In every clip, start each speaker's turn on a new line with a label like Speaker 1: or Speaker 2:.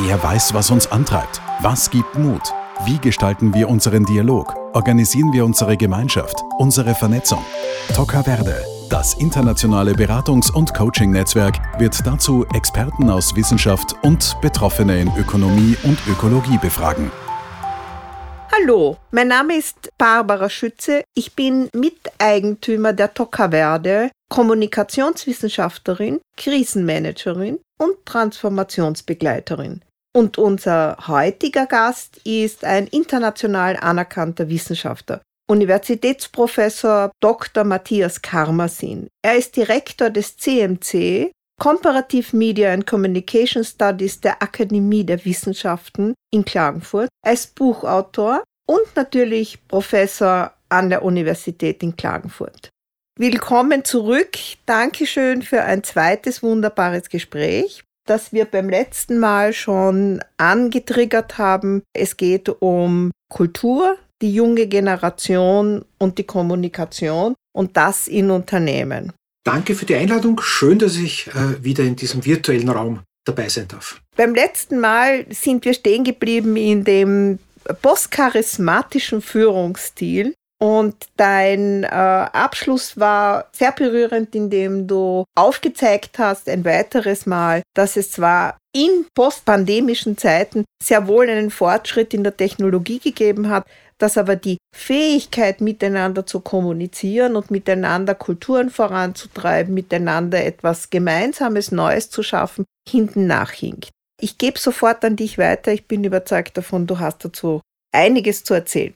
Speaker 1: Wer weiß, was uns antreibt? Was gibt Mut? Wie gestalten wir unseren Dialog? Organisieren wir unsere Gemeinschaft, unsere Vernetzung? Toca Verde, das internationale Beratungs- und Coaching-Netzwerk, wird dazu Experten aus Wissenschaft und Betroffene in Ökonomie und Ökologie befragen.
Speaker 2: Hallo, mein Name ist Barbara Schütze. Ich bin Miteigentümer der Toca Verde, Kommunikationswissenschaftlerin, Krisenmanagerin und Transformationsbegleiterin. Und unser heutiger Gast ist ein international anerkannter Wissenschaftler, Universitätsprofessor Dr. Matthias Karmasin. Er ist Direktor des CMC, Comparative Media and Communication Studies der Akademie der Wissenschaften in Klagenfurt. Ist Buchautor und natürlich Professor an der Universität in Klagenfurt. Willkommen zurück. Dankeschön für ein zweites wunderbares Gespräch, das wir beim letzten Mal schon angetriggert haben. Es geht um Kultur, die junge Generation und die Kommunikation und das in Unternehmen.
Speaker 3: Danke für die Einladung. Schön, dass ich äh, wieder in diesem virtuellen Raum dabei sein darf.
Speaker 2: Beim letzten Mal sind wir stehen geblieben in dem postcharismatischen Führungsstil, und dein äh, Abschluss war sehr berührend, indem du aufgezeigt hast, ein weiteres Mal, dass es zwar in postpandemischen Zeiten sehr wohl einen Fortschritt in der Technologie gegeben hat, dass aber die Fähigkeit, miteinander zu kommunizieren und miteinander Kulturen voranzutreiben, miteinander etwas Gemeinsames, Neues zu schaffen, hinten nachhinkt. Ich gebe sofort an dich weiter. Ich bin überzeugt davon, du hast dazu einiges zu erzählen.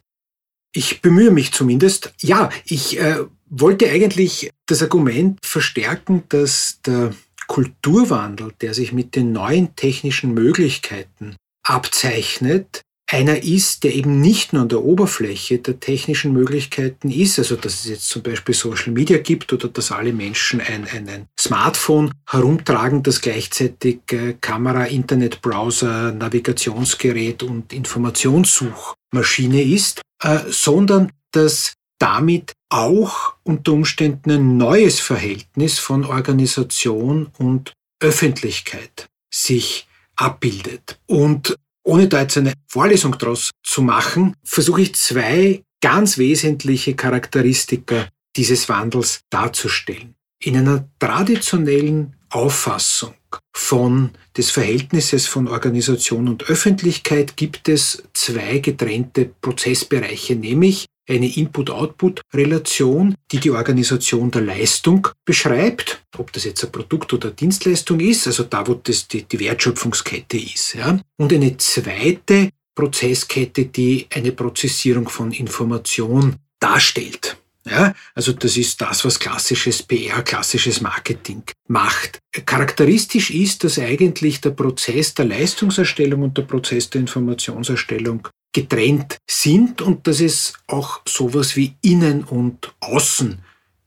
Speaker 3: Ich bemühe mich zumindest. Ja, ich äh, wollte eigentlich das Argument verstärken, dass der Kulturwandel, der sich mit den neuen technischen Möglichkeiten abzeichnet, einer ist, der eben nicht nur an der Oberfläche der technischen Möglichkeiten ist, also dass es jetzt zum Beispiel Social Media gibt oder dass alle Menschen ein, ein, ein Smartphone herumtragen, das gleichzeitig äh, Kamera, Internetbrowser, Navigationsgerät und Informationssuchmaschine ist, äh, sondern dass damit auch unter Umständen ein neues Verhältnis von Organisation und Öffentlichkeit sich abbildet. Und ohne da jetzt eine Vorlesung daraus zu machen, versuche ich zwei ganz wesentliche Charakteristika dieses Wandels darzustellen. In einer traditionellen Auffassung von des Verhältnisses von Organisation und Öffentlichkeit gibt es zwei getrennte Prozessbereiche, nämlich eine Input-Output-Relation, die die Organisation der Leistung beschreibt, ob das jetzt ein Produkt oder eine Dienstleistung ist, also da, wo das die, die Wertschöpfungskette ist. Ja. Und eine zweite Prozesskette, die eine Prozessierung von Information darstellt. Ja, also das ist das, was klassisches PR, klassisches Marketing macht. Charakteristisch ist, dass eigentlich der Prozess der Leistungserstellung und der Prozess der Informationserstellung getrennt sind und dass es auch sowas wie Innen und Außen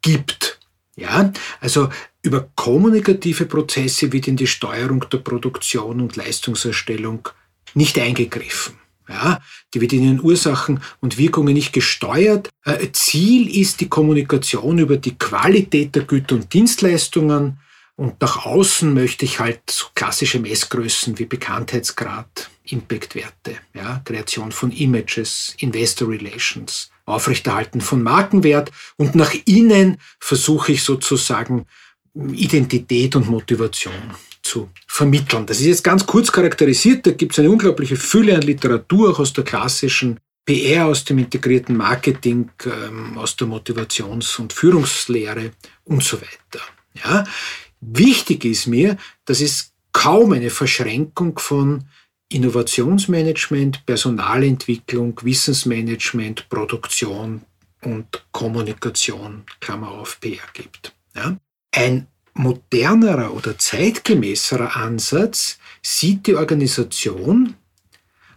Speaker 3: gibt. Ja, also über kommunikative Prozesse wird in die Steuerung der Produktion und Leistungserstellung nicht eingegriffen. Ja, die wird in ihren Ursachen und Wirkungen nicht gesteuert. Äh, Ziel ist die Kommunikation über die Qualität der Güter und Dienstleistungen. Und nach außen möchte ich halt so klassische Messgrößen wie Bekanntheitsgrad, Impactwerte, ja, Kreation von Images, Investor Relations, Aufrechterhalten von Markenwert. Und nach innen versuche ich sozusagen Identität und Motivation zu vermitteln. Das ist jetzt ganz kurz charakterisiert. Da gibt es eine unglaubliche Fülle an Literatur, auch aus der klassischen PR, aus dem integrierten Marketing, ähm, aus der Motivations- und Führungslehre und so weiter. Ja? Wichtig ist mir, dass es kaum eine Verschränkung von Innovationsmanagement, Personalentwicklung, Wissensmanagement, Produktion und Kommunikation, Klammer auf, PR gibt. Ja? Ein modernerer oder zeitgemäßerer Ansatz sieht die Organisation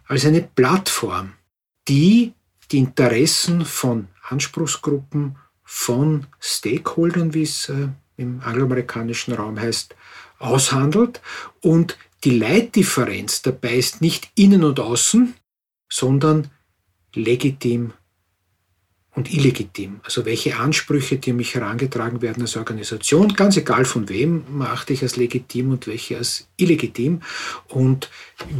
Speaker 3: als eine Plattform, die die Interessen von Anspruchsgruppen, von Stakeholdern, wie es äh, im angloamerikanischen Raum heißt, aushandelt. Und die Leitdifferenz dabei ist nicht innen und außen, sondern legitim und illegitim. Also welche Ansprüche, die mich herangetragen werden als Organisation, ganz egal von wem, achte ich als legitim und welche als illegitim. Und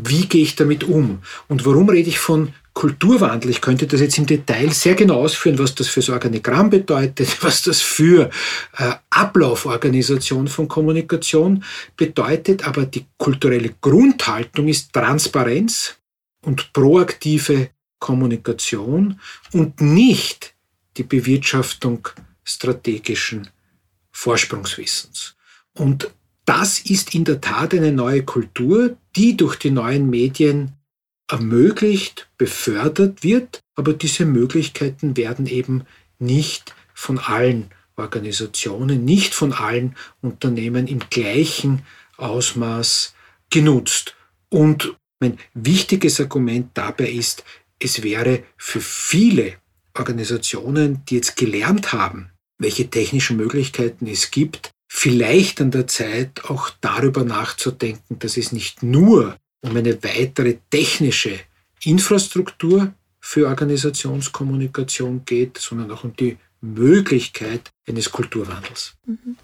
Speaker 3: wie gehe ich damit um? Und warum rede ich von Kulturwandel? Ich könnte das jetzt im Detail sehr genau ausführen, was das für das Organigramm bedeutet, was das für äh, Ablauforganisation von Kommunikation bedeutet. Aber die kulturelle Grundhaltung ist Transparenz und proaktive Kommunikation und nicht die Bewirtschaftung strategischen Vorsprungswissens. Und das ist in der Tat eine neue Kultur, die durch die neuen Medien ermöglicht, befördert wird, aber diese Möglichkeiten werden eben nicht von allen Organisationen, nicht von allen Unternehmen im gleichen Ausmaß genutzt. Und mein wichtiges Argument dabei ist, es wäre für viele Organisationen, die jetzt gelernt haben, welche technischen Möglichkeiten es gibt, vielleicht an der Zeit auch darüber nachzudenken, dass es nicht nur um eine weitere technische Infrastruktur für Organisationskommunikation geht, sondern auch um die Möglichkeit eines Kulturwandels.
Speaker 2: Mhm.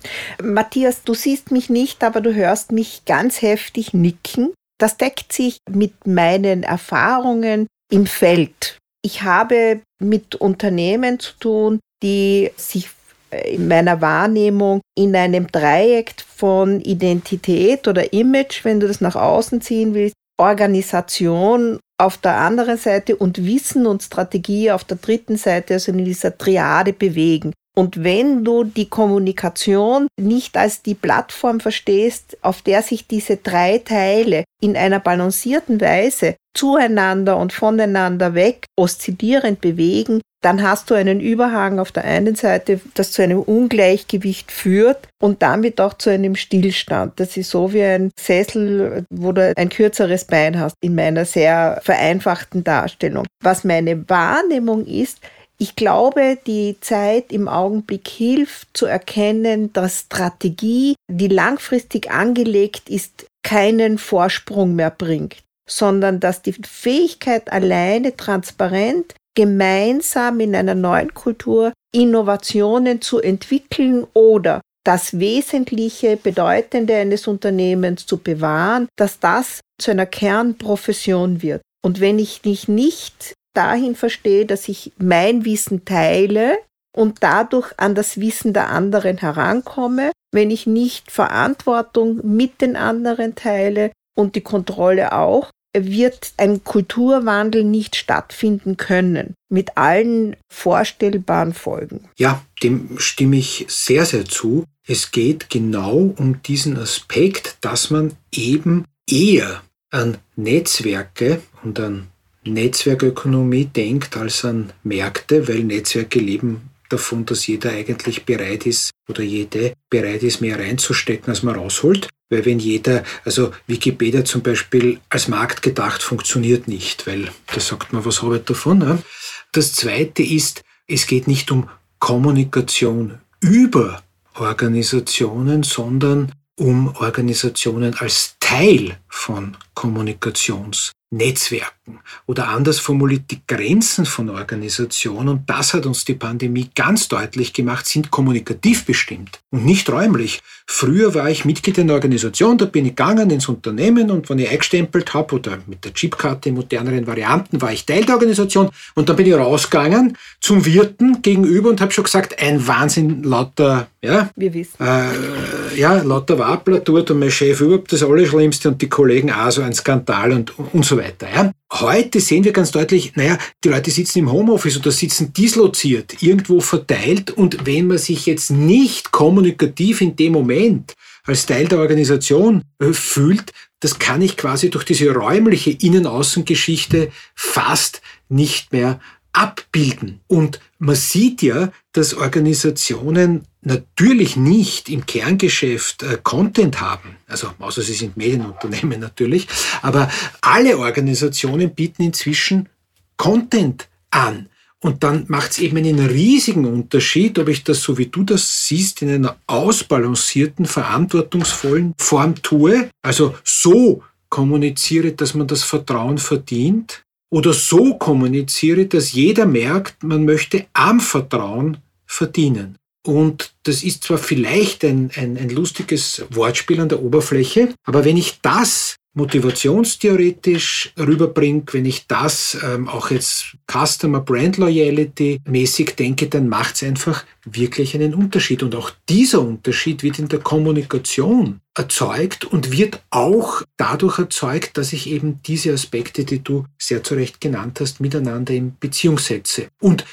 Speaker 2: Matthias, du siehst mich nicht, aber du hörst mich ganz heftig nicken. Das deckt sich mit meinen Erfahrungen im Feld. Ich habe mit Unternehmen zu tun, die sich äh, in meiner Wahrnehmung in einem Dreieck von Identität oder Image, wenn du das nach außen ziehen willst, Organisation auf der anderen Seite und Wissen und Strategie auf der dritten Seite, also in dieser Triade bewegen. Und wenn du die Kommunikation nicht als die Plattform verstehst, auf der sich diese drei Teile in einer balancierten Weise zueinander und voneinander weg oszillierend bewegen, dann hast du einen Überhang auf der einen Seite, das zu einem Ungleichgewicht führt und damit auch zu einem Stillstand. Das ist so wie ein Sessel, wo du ein kürzeres Bein hast, in meiner sehr vereinfachten Darstellung. Was meine Wahrnehmung ist, ich glaube, die Zeit im Augenblick hilft zu erkennen, dass Strategie, die langfristig angelegt ist, keinen Vorsprung mehr bringt, sondern dass die Fähigkeit alleine transparent gemeinsam in einer neuen Kultur Innovationen zu entwickeln oder das Wesentliche, Bedeutende eines Unternehmens zu bewahren, dass das zu einer Kernprofession wird. Und wenn ich mich nicht dahin verstehe, dass ich mein Wissen teile und dadurch an das Wissen der anderen herankomme, wenn ich nicht Verantwortung mit den anderen teile und die Kontrolle auch, wird ein Kulturwandel nicht stattfinden können, mit allen vorstellbaren Folgen.
Speaker 3: Ja, dem stimme ich sehr, sehr zu. Es geht genau um diesen Aspekt, dass man eben eher an Netzwerke und an Netzwerkökonomie denkt als an Märkte, weil Netzwerke leben davon, dass jeder eigentlich bereit ist oder jede bereit ist, mehr reinzustecken, als man rausholt. Weil wenn jeder, also Wikipedia zum Beispiel als Markt gedacht, funktioniert nicht, weil da sagt man, was habe ich davon? Ne? Das Zweite ist, es geht nicht um Kommunikation über Organisationen, sondern um Organisationen als Teil von Kommunikations Netzwerken oder anders formuliert die Grenzen von Organisationen, und das hat uns die Pandemie ganz deutlich gemacht, sind kommunikativ bestimmt und nicht räumlich. Früher war ich Mitglied einer Organisation, da bin ich gegangen ins Unternehmen und wenn ich eingestempelt habe oder mit der Chipkarte in moderneren Varianten, war ich Teil der Organisation und dann bin ich rausgegangen zum Wirten gegenüber und habe schon gesagt, ein Wahnsinn lauter, ja,
Speaker 2: wir wissen.
Speaker 3: Äh, ja, lauter Wappler dort und mein Chef überhaupt das Allerschlimmste und die Kollegen auch so ein Skandal und, und so weiter. Ja. Heute sehen wir ganz deutlich, naja, die Leute sitzen im Homeoffice oder sitzen disloziert, irgendwo verteilt und wenn man sich jetzt nicht kommunikativ in dem Moment als Teil der Organisation äh, fühlt, das kann ich quasi durch diese räumliche Innen-Außen-Geschichte fast nicht mehr abbilden. Und man sieht ja, dass Organisationen natürlich nicht im Kerngeschäft äh, Content haben, also außer sie sind Medienunternehmen natürlich, aber alle Organisationen bieten inzwischen Content an. Und dann macht es eben einen riesigen Unterschied, ob ich das, so wie du das siehst, in einer ausbalancierten, verantwortungsvollen Form tue, also so kommuniziere, dass man das Vertrauen verdient, oder so kommuniziere, dass jeder merkt, man möchte am Vertrauen verdienen. Und das ist zwar vielleicht ein, ein, ein lustiges Wortspiel an der Oberfläche, aber wenn ich das motivationstheoretisch rüberbringe, wenn ich das ähm, auch jetzt Customer Brand Loyalty mäßig denke, dann macht es einfach wirklich einen Unterschied. Und auch dieser Unterschied wird in der Kommunikation erzeugt und wird auch dadurch erzeugt, dass ich eben diese Aspekte, die du sehr zu Recht genannt hast, miteinander in Beziehung setze. Und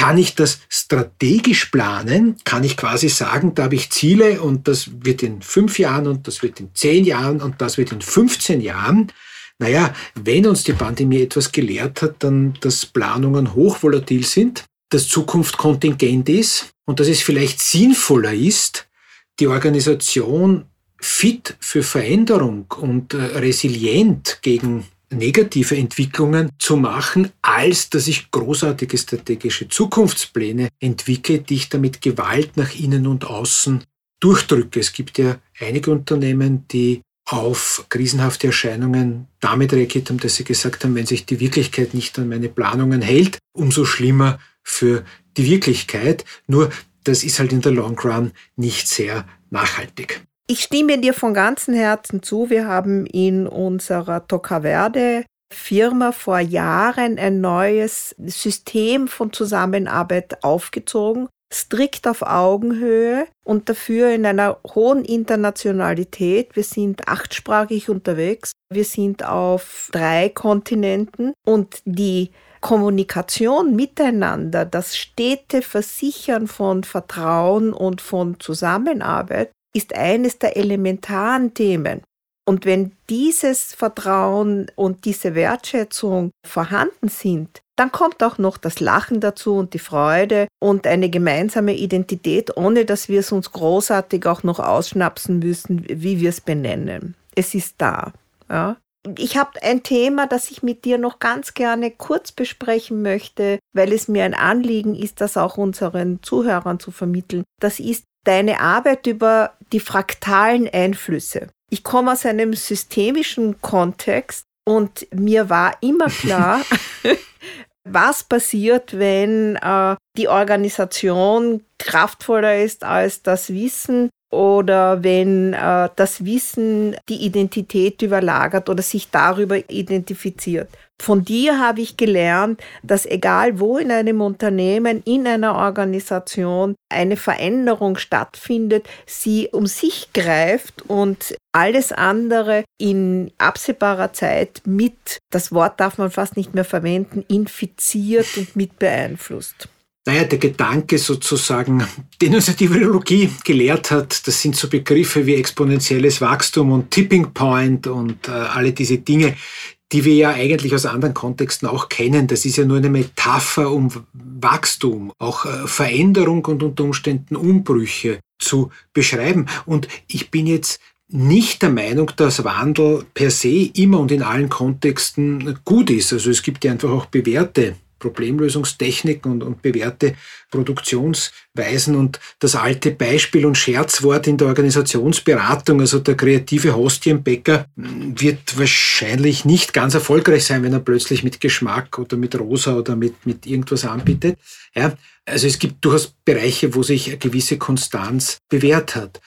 Speaker 3: kann ich das strategisch planen? Kann ich quasi sagen, da habe ich Ziele und das wird in fünf Jahren und das wird in zehn Jahren und das wird in 15 Jahren? Naja, wenn uns die Pandemie etwas gelehrt hat, dann, dass Planungen hochvolatil sind, dass Zukunft kontingent ist und dass es vielleicht sinnvoller ist, die Organisation fit für Veränderung und äh, resilient gegen negative Entwicklungen zu machen, als dass ich großartige strategische Zukunftspläne entwickle, die ich damit Gewalt nach innen und außen durchdrücke. Es gibt ja einige Unternehmen, die auf krisenhafte Erscheinungen damit reagiert haben, dass sie gesagt haben, wenn sich die Wirklichkeit nicht an meine Planungen hält, umso schlimmer für die Wirklichkeit. Nur das ist halt in der Long Run nicht sehr nachhaltig.
Speaker 2: Ich stimme dir von ganzem Herzen zu. Wir haben in unserer Tocaverde Firma vor Jahren ein neues System von Zusammenarbeit aufgezogen, strikt auf Augenhöhe und dafür in einer hohen Internationalität. Wir sind achtsprachig unterwegs. Wir sind auf drei Kontinenten und die Kommunikation miteinander, das stete Versichern von Vertrauen und von Zusammenarbeit ist eines der elementaren Themen. Und wenn dieses Vertrauen und diese Wertschätzung vorhanden sind, dann kommt auch noch das Lachen dazu und die Freude und eine gemeinsame Identität, ohne dass wir es uns großartig auch noch ausschnapsen müssen, wie wir es benennen. Es ist da. Ja? Ich habe ein Thema, das ich mit dir noch ganz gerne kurz besprechen möchte, weil es mir ein Anliegen ist, das auch unseren Zuhörern zu vermitteln. Das ist deine Arbeit über die fraktalen Einflüsse. Ich komme aus einem systemischen Kontext und mir war immer klar, was passiert, wenn äh, die Organisation kraftvoller ist als das Wissen oder wenn äh, das Wissen die Identität überlagert oder sich darüber identifiziert. Von dir habe ich gelernt, dass egal wo in einem Unternehmen, in einer Organisation eine Veränderung stattfindet, sie um sich greift und alles andere in absehbarer Zeit mit, das Wort darf man fast nicht mehr verwenden, infiziert und mit beeinflusst.
Speaker 3: Naja, der Gedanke sozusagen, den uns die Virologie gelehrt hat, das sind so Begriffe wie exponentielles Wachstum und Tipping Point und äh, alle diese Dinge, die wir ja eigentlich aus anderen Kontexten auch kennen. Das ist ja nur eine Metapher, um Wachstum, auch äh, Veränderung und unter Umständen Umbrüche zu beschreiben. Und ich bin jetzt nicht der Meinung, dass Wandel per se immer und in allen Kontexten gut ist. Also es gibt ja einfach auch bewährte Problemlösungstechniken und, und bewährte Produktionsweisen. Und das alte Beispiel und Scherzwort in der Organisationsberatung, also der kreative Hostienbäcker, wird wahrscheinlich nicht ganz erfolgreich sein, wenn er plötzlich mit Geschmack oder mit Rosa oder mit, mit irgendwas anbietet. Ja, also es gibt durchaus Bereiche, wo sich eine gewisse Konstanz bewährt hat.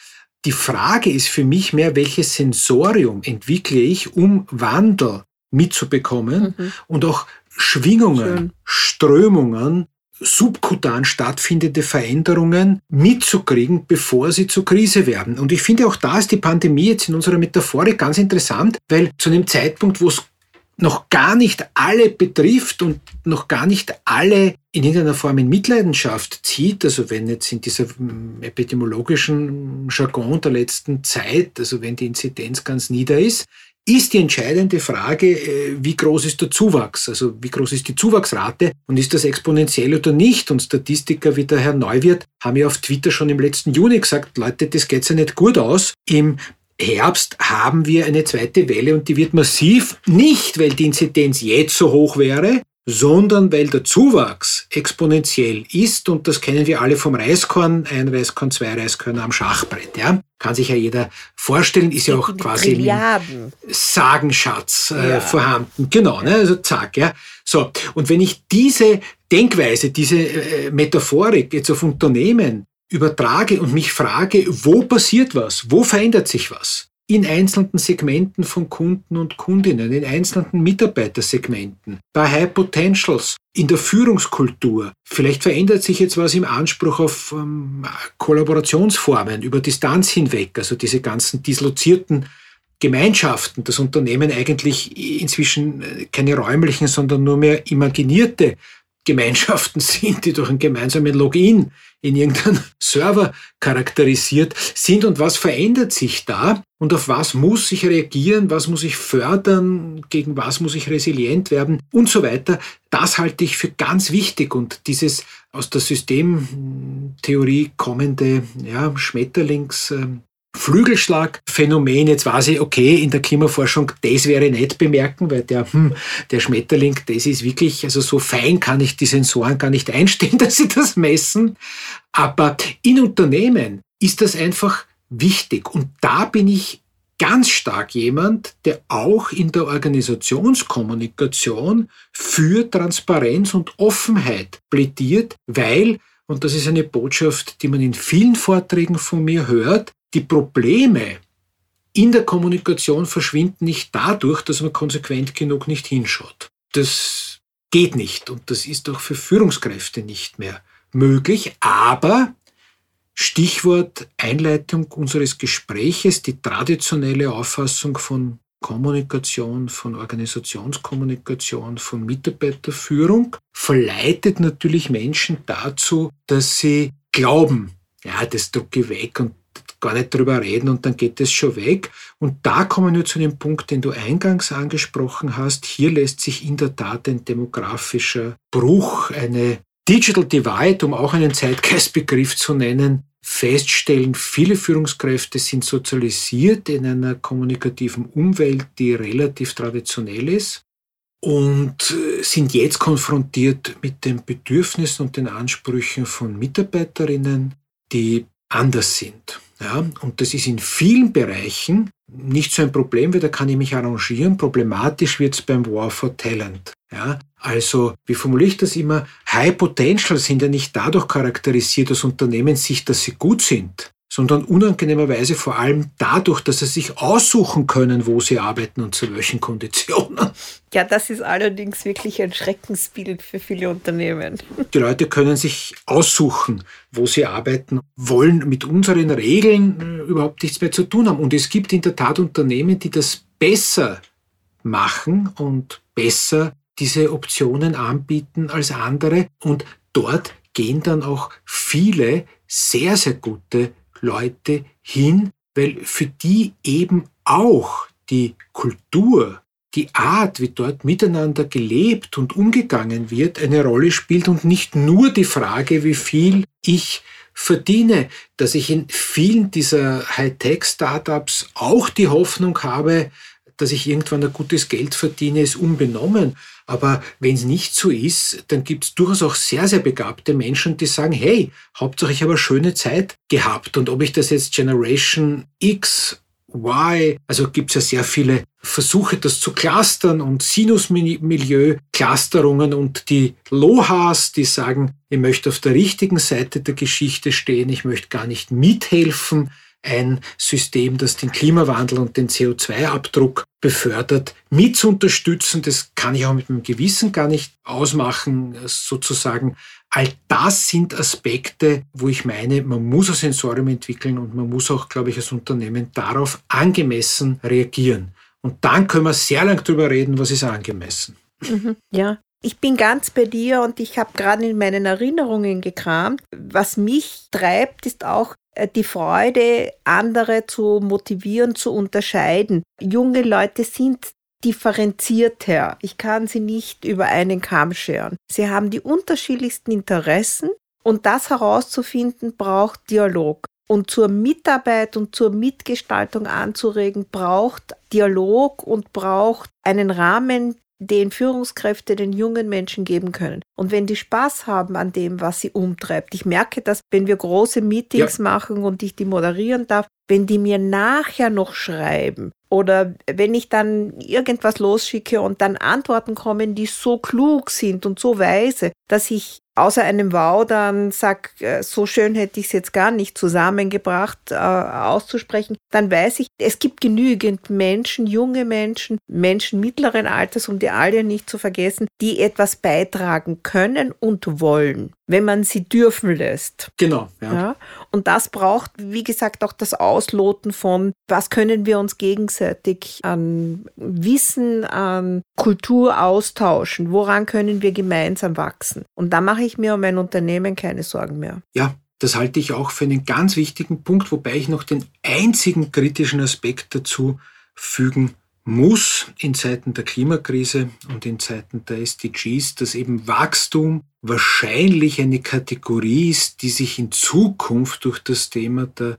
Speaker 3: Die Frage ist für mich mehr, welches Sensorium entwickle ich, um Wandel mitzubekommen mhm. und auch Schwingungen, Schön. Strömungen, subkutan stattfindende Veränderungen mitzukriegen, bevor sie zur Krise werden. Und ich finde auch da ist die Pandemie jetzt in unserer Metaphorik ganz interessant, weil zu einem Zeitpunkt, wo es noch gar nicht alle betrifft und noch gar nicht alle in irgendeiner Form in Mitleidenschaft zieht, also wenn jetzt in dieser hm, epidemiologischen Jargon der letzten Zeit, also wenn die Inzidenz ganz nieder ist, ist die entscheidende Frage, äh, wie groß ist der Zuwachs, also wie groß ist die Zuwachsrate und ist das exponentiell oder nicht? Und Statistiker wie der Herr Neuwirth haben ja auf Twitter schon im letzten Juni gesagt, Leute, das geht ja nicht gut aus. Im Herbst haben wir eine zweite Welle und die wird massiv, nicht weil die Inzidenz jetzt so hoch wäre, sondern weil der Zuwachs exponentiell ist und das kennen wir alle vom Reiskorn, ein Reiskorn, zwei Reiskörner am Schachbrett. Ja? Kann sich ja jeder vorstellen, ist ja auch quasi im Sagenschatz äh, ja. vorhanden. Genau, ne? also zack. Ja? So, und wenn ich diese Denkweise, diese äh, Metaphorik jetzt auf Unternehmen übertrage und mich frage, wo passiert was, wo verändert sich was, in einzelnen Segmenten von Kunden und Kundinnen, in einzelnen Mitarbeitersegmenten, bei High Potentials, in der Führungskultur. Vielleicht verändert sich jetzt was im Anspruch auf ähm, Kollaborationsformen über Distanz hinweg, also diese ganzen dislozierten Gemeinschaften, das Unternehmen eigentlich inzwischen äh, keine räumlichen, sondern nur mehr imaginierte Gemeinschaften sind, die durch ein gemeinsames Login in irgendeinem Server charakterisiert sind und was verändert sich da und auf was muss ich reagieren, was muss ich fördern, gegen was muss ich resilient werden und so weiter. Das halte ich für ganz wichtig und dieses aus der Systemtheorie kommende ja, Schmetterlings ähm, Flügelschlagphänomen, jetzt weiß ich, okay, in der Klimaforschung, das wäre nicht bemerken, weil der, hm, der Schmetterling, das ist wirklich, also so fein kann ich die Sensoren gar nicht einstellen, dass sie das messen. Aber in Unternehmen ist das einfach wichtig. Und da bin ich ganz stark jemand, der auch in der Organisationskommunikation für Transparenz und Offenheit plädiert, weil, und das ist eine Botschaft, die man in vielen Vorträgen von mir hört, die Probleme in der Kommunikation verschwinden nicht dadurch, dass man konsequent genug nicht hinschaut. Das geht nicht und das ist auch für Führungskräfte nicht mehr möglich. Aber Stichwort Einleitung unseres Gespräches, die traditionelle Auffassung von Kommunikation, von Organisationskommunikation, von Mitarbeiterführung verleitet natürlich Menschen dazu, dass sie glauben, ja, das drucke ich weg und gar nicht drüber reden und dann geht es schon weg. Und da kommen wir zu dem Punkt, den du eingangs angesprochen hast. Hier lässt sich in der Tat ein demografischer Bruch, eine Digital Divide, um auch einen Zeitgeistbegriff zu nennen, feststellen. Viele Führungskräfte sind sozialisiert in einer kommunikativen Umwelt, die relativ traditionell ist und äh, sind jetzt konfrontiert mit den Bedürfnissen und den Ansprüchen von Mitarbeiterinnen, die anders sind. Ja, und das ist in vielen Bereichen nicht so ein Problem, weil da kann ich mich arrangieren. Problematisch wird es beim War for Talent. Ja, also, wie formuliere ich das immer? High Potential sind ja nicht dadurch charakterisiert aus Unternehmenssicht, dass sie gut sind, sondern unangenehmerweise vor allem dadurch, dass sie sich aussuchen können, wo sie arbeiten und zu welchen Konditionen.
Speaker 2: Ja, das ist allerdings wirklich ein Schreckensbild für viele Unternehmen.
Speaker 3: Die Leute können sich aussuchen, wo sie arbeiten, wollen mit unseren Regeln äh, überhaupt nichts mehr zu tun haben. Und es gibt in der Tat Unternehmen, die das besser machen und besser diese Optionen anbieten als andere. Und dort gehen dann auch viele sehr, sehr gute Leute hin, weil für die eben auch die Kultur, die Art, wie dort miteinander gelebt und umgegangen wird, eine Rolle spielt und nicht nur die Frage, wie viel ich verdiene, dass ich in vielen dieser Hightech-Startups auch die Hoffnung habe, dass ich irgendwann ein gutes Geld verdiene, ist unbenommen. Aber wenn es nicht so ist, dann gibt es durchaus auch sehr, sehr begabte Menschen, die sagen, hey, Hauptsache ich habe eine schöne Zeit gehabt. Und ob ich das jetzt Generation X, Y, also gibt es ja sehr viele Versuche, das zu clustern und Sinusmilieu-Clusterungen und die Lohas, die sagen, ich möchte auf der richtigen Seite der Geschichte stehen, ich möchte gar nicht mithelfen, ein System, das den Klimawandel und den CO2-Abdruck befördert, mit zu unterstützen. Das kann ich auch mit meinem Gewissen gar nicht ausmachen, sozusagen. All das sind Aspekte, wo ich meine, man muss ein Sensorium entwickeln und man muss auch, glaube ich, als Unternehmen darauf angemessen reagieren. Und dann können wir sehr lang darüber reden, was ist angemessen.
Speaker 2: Mhm, ja, ich bin ganz bei dir und ich habe gerade in meinen Erinnerungen gekramt. Was mich treibt, ist auch die Freude, andere zu motivieren, zu unterscheiden. Junge Leute sind differenzierter. Ich kann sie nicht über einen Kamm scheren. Sie haben die unterschiedlichsten Interessen und das herauszufinden braucht Dialog. Und zur Mitarbeit und zur Mitgestaltung anzuregen, braucht Dialog und braucht einen Rahmen, den Führungskräfte den jungen Menschen geben können. Und wenn die Spaß haben an dem, was sie umtreibt. Ich merke das, wenn wir große Meetings ja. machen und ich die moderieren darf, wenn die mir nachher noch schreiben oder wenn ich dann irgendwas losschicke und dann Antworten kommen, die so klug sind und so weise, dass ich außer einem Wow dann sag, äh, so schön hätte ich es jetzt gar nicht zusammengebracht äh, auszusprechen, dann weiß ich, es gibt genügend Menschen, junge Menschen, Menschen mittleren Alters, um die alle nicht zu vergessen, die etwas beitragen können und wollen, wenn man sie dürfen lässt.
Speaker 3: Genau. Ja.
Speaker 2: ja. Und das braucht, wie gesagt, auch das Ausloten von, was können wir uns gegenseitig an Wissen, an Kultur austauschen, woran können wir gemeinsam wachsen. Und da mache ich mir um mein Unternehmen keine Sorgen mehr.
Speaker 3: Ja, das halte ich auch für einen ganz wichtigen Punkt, wobei ich noch den einzigen kritischen Aspekt dazu fügen muss in Zeiten der Klimakrise und in Zeiten der SDGs, dass eben Wachstum wahrscheinlich eine Kategorie ist, die sich in Zukunft durch das Thema der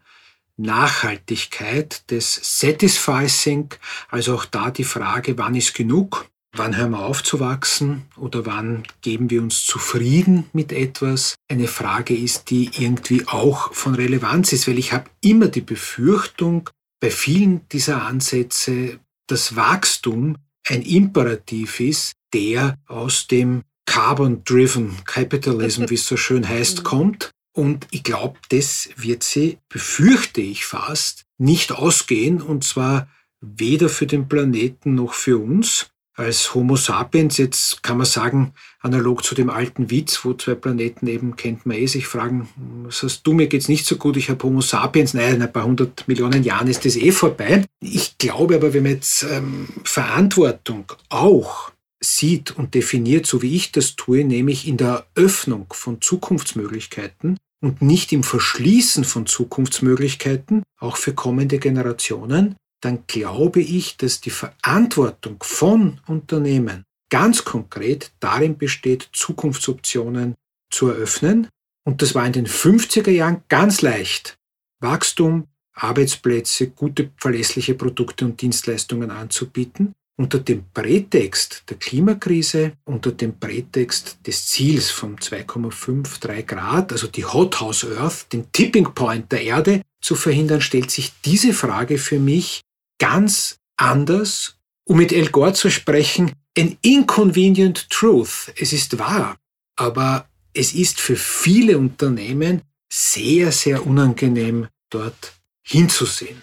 Speaker 3: Nachhaltigkeit, des Satisficing, also auch da die Frage, wann ist genug, Wann hören wir auf zu wachsen oder wann geben wir uns zufrieden mit etwas? Eine Frage ist, die irgendwie auch von Relevanz ist, weil ich habe immer die Befürchtung, bei vielen dieser Ansätze, dass Wachstum ein Imperativ ist, der aus dem Carbon-Driven Capitalism, wie es so schön heißt, mhm. kommt. Und ich glaube, das wird sie, befürchte ich fast, nicht ausgehen, und zwar weder für den Planeten noch für uns als Homo sapiens, jetzt kann man sagen, analog zu dem alten Witz, wo zwei Planeten eben, kennt man eh, sich fragen, was hast du, mir geht's nicht so gut, ich habe Homo sapiens, nein, in ein paar hundert Millionen Jahren ist das eh vorbei. Ich glaube aber, wenn man jetzt ähm, Verantwortung auch sieht und definiert, so wie ich das tue, nämlich in der Eröffnung von Zukunftsmöglichkeiten und nicht im Verschließen von Zukunftsmöglichkeiten, auch für kommende Generationen, dann glaube ich, dass die Verantwortung von Unternehmen ganz konkret darin besteht, Zukunftsoptionen zu eröffnen. Und das war in den 50er Jahren ganz leicht. Wachstum, Arbeitsplätze, gute, verlässliche Produkte und Dienstleistungen anzubieten, unter dem Prätext der Klimakrise, unter dem Prätext des Ziels von 2,53 Grad, also die Hothouse Earth, den Tipping Point der Erde zu verhindern, stellt sich diese Frage für mich ganz anders, um mit El Gore zu sprechen, an inconvenient truth. Es ist wahr, aber es ist für viele Unternehmen sehr, sehr unangenehm, dort hinzusehen.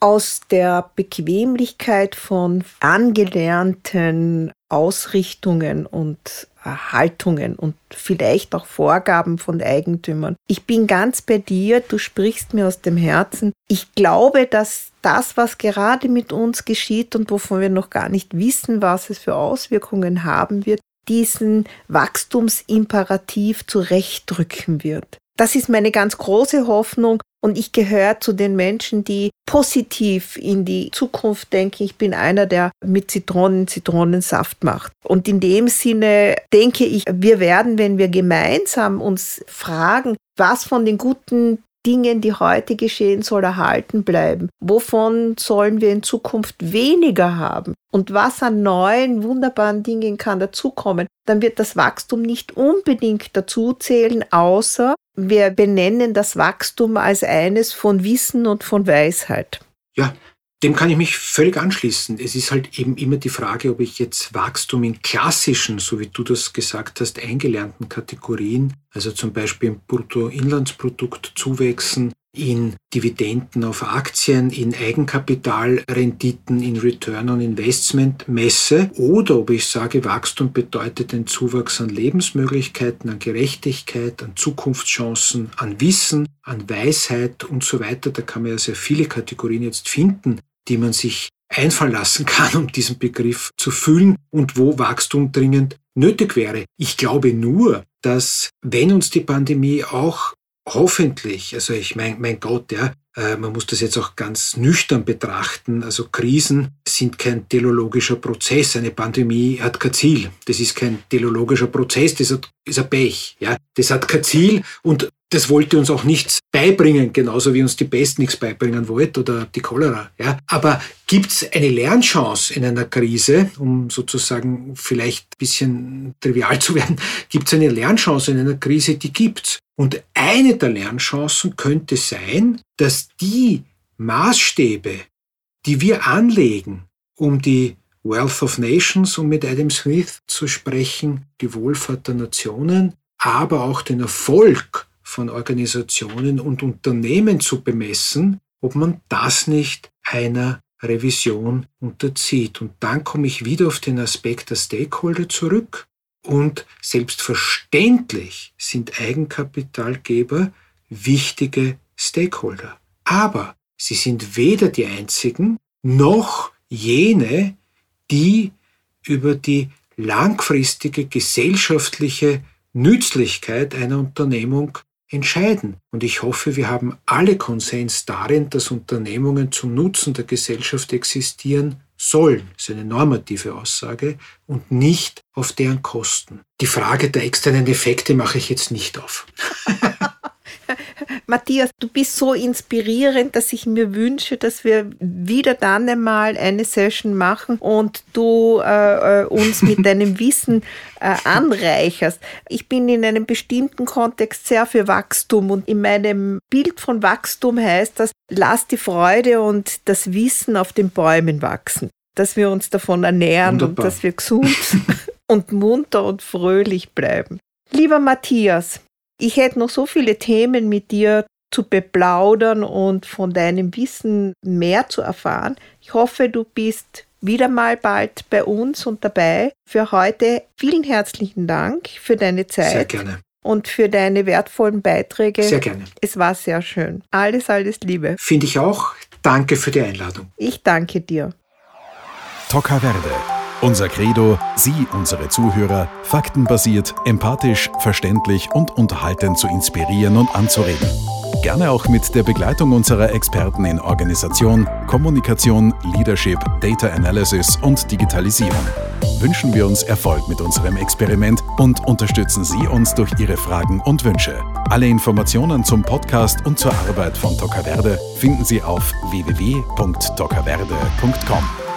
Speaker 2: Aus der Bequemlichkeit von angelernten Ausrichtungen und Haltungen und vielleicht auch Vorgaben von Eigentümern. Ich bin ganz bei dir, du sprichst mir aus dem Herzen. Ich glaube, dass das, was gerade mit uns geschieht und wovon wir noch gar nicht wissen, was es für Auswirkungen haben wird, diesen Wachstumsimperativ zurechtdrücken wird. Das ist meine ganz große Hoffnung und ich gehöre zu den Menschen, die positiv in die Zukunft denken. Ich bin einer, der mit Zitronen Zitronensaft macht. Und in dem Sinne denke ich, wir werden, wenn wir gemeinsam uns fragen, was von den guten Dingen, die heute geschehen, soll erhalten bleiben? Wovon sollen wir in Zukunft weniger haben? Und was an neuen, wunderbaren Dingen kann dazukommen? Dann wird das Wachstum nicht unbedingt dazuzählen, außer wir benennen das Wachstum als eines von Wissen und von Weisheit.
Speaker 3: Ja, dem kann ich mich völlig anschließen. Es ist halt eben immer die Frage, ob ich jetzt Wachstum in klassischen, so wie du das gesagt hast, eingelernten Kategorien, also zum Beispiel im Bruttoinlandsprodukt zuwächsen, in Dividenden auf Aktien, in Eigenkapitalrenditen, in Return on Investment messe oder ob ich sage, Wachstum bedeutet den Zuwachs an Lebensmöglichkeiten, an Gerechtigkeit, an Zukunftschancen, an Wissen, an Weisheit und so weiter. Da kann man ja sehr viele Kategorien jetzt finden, die man sich einfallen lassen kann, um diesen Begriff zu fühlen und wo Wachstum dringend nötig wäre. Ich glaube nur, dass wenn uns die Pandemie auch hoffentlich, also ich meine, mein Gott, ja, äh, man muss das jetzt auch ganz nüchtern betrachten. Also Krisen sind kein teleologischer Prozess. Eine Pandemie hat kein Ziel. Das ist kein teleologischer Prozess, das ist ein Pech. Ja. Das hat kein Ziel und das wollte uns auch nichts beibringen, genauso wie uns die Pest nichts beibringen wollte oder die Cholera. Ja. Aber gibt es eine Lernchance in einer Krise, um sozusagen vielleicht ein bisschen trivial zu werden, gibt es eine Lernchance in einer Krise, die gibt's. Und eine der Lernchancen könnte sein, dass die Maßstäbe, die wir anlegen, um die Wealth of Nations, um mit Adam Smith zu sprechen, die Wohlfahrt der Nationen, aber auch den Erfolg von Organisationen und Unternehmen zu bemessen, ob man das nicht einer Revision unterzieht. Und dann komme ich wieder auf den Aspekt der Stakeholder zurück. Und selbstverständlich sind Eigenkapitalgeber wichtige Stakeholder. Aber sie sind weder die einzigen noch jene, die über die langfristige gesellschaftliche Nützlichkeit einer Unternehmung entscheiden. Und ich hoffe, wir haben alle Konsens darin, dass Unternehmungen zum Nutzen der Gesellschaft existieren sollen. Das ist eine normative Aussage und nicht auf deren Kosten. Die Frage der externen Effekte mache ich jetzt nicht auf.
Speaker 2: Matthias, du bist so inspirierend, dass ich mir wünsche, dass wir wieder dann einmal eine Session machen und du äh, äh uns mit deinem Wissen äh, anreicherst. Ich bin in einem bestimmten Kontext sehr für Wachstum und in meinem Bild von Wachstum heißt das, lass die Freude und das Wissen auf den Bäumen wachsen, dass wir uns davon ernähren Wunderbar. und dass wir gesund und munter und fröhlich bleiben. Lieber Matthias, ich hätte noch so viele Themen mit dir zu beplaudern und von deinem Wissen mehr zu erfahren. Ich hoffe, du bist wieder mal bald bei uns und dabei. Für heute vielen herzlichen Dank für deine Zeit.
Speaker 3: Sehr gerne.
Speaker 2: Und für deine wertvollen Beiträge.
Speaker 3: Sehr gerne.
Speaker 2: Es war sehr schön. Alles, alles Liebe.
Speaker 3: Finde ich auch. Danke für die Einladung.
Speaker 2: Ich danke dir.
Speaker 1: Toca Verde unser Credo, Sie, unsere Zuhörer, faktenbasiert, empathisch, verständlich und unterhaltend zu inspirieren und anzuregen. Gerne auch mit der Begleitung unserer Experten in Organisation, Kommunikation, Leadership, Data Analysis und Digitalisierung. Wünschen wir uns Erfolg mit unserem Experiment und unterstützen Sie uns durch Ihre Fragen und Wünsche. Alle Informationen zum Podcast und zur Arbeit von Tocaverde finden Sie auf www.tocaverde.com.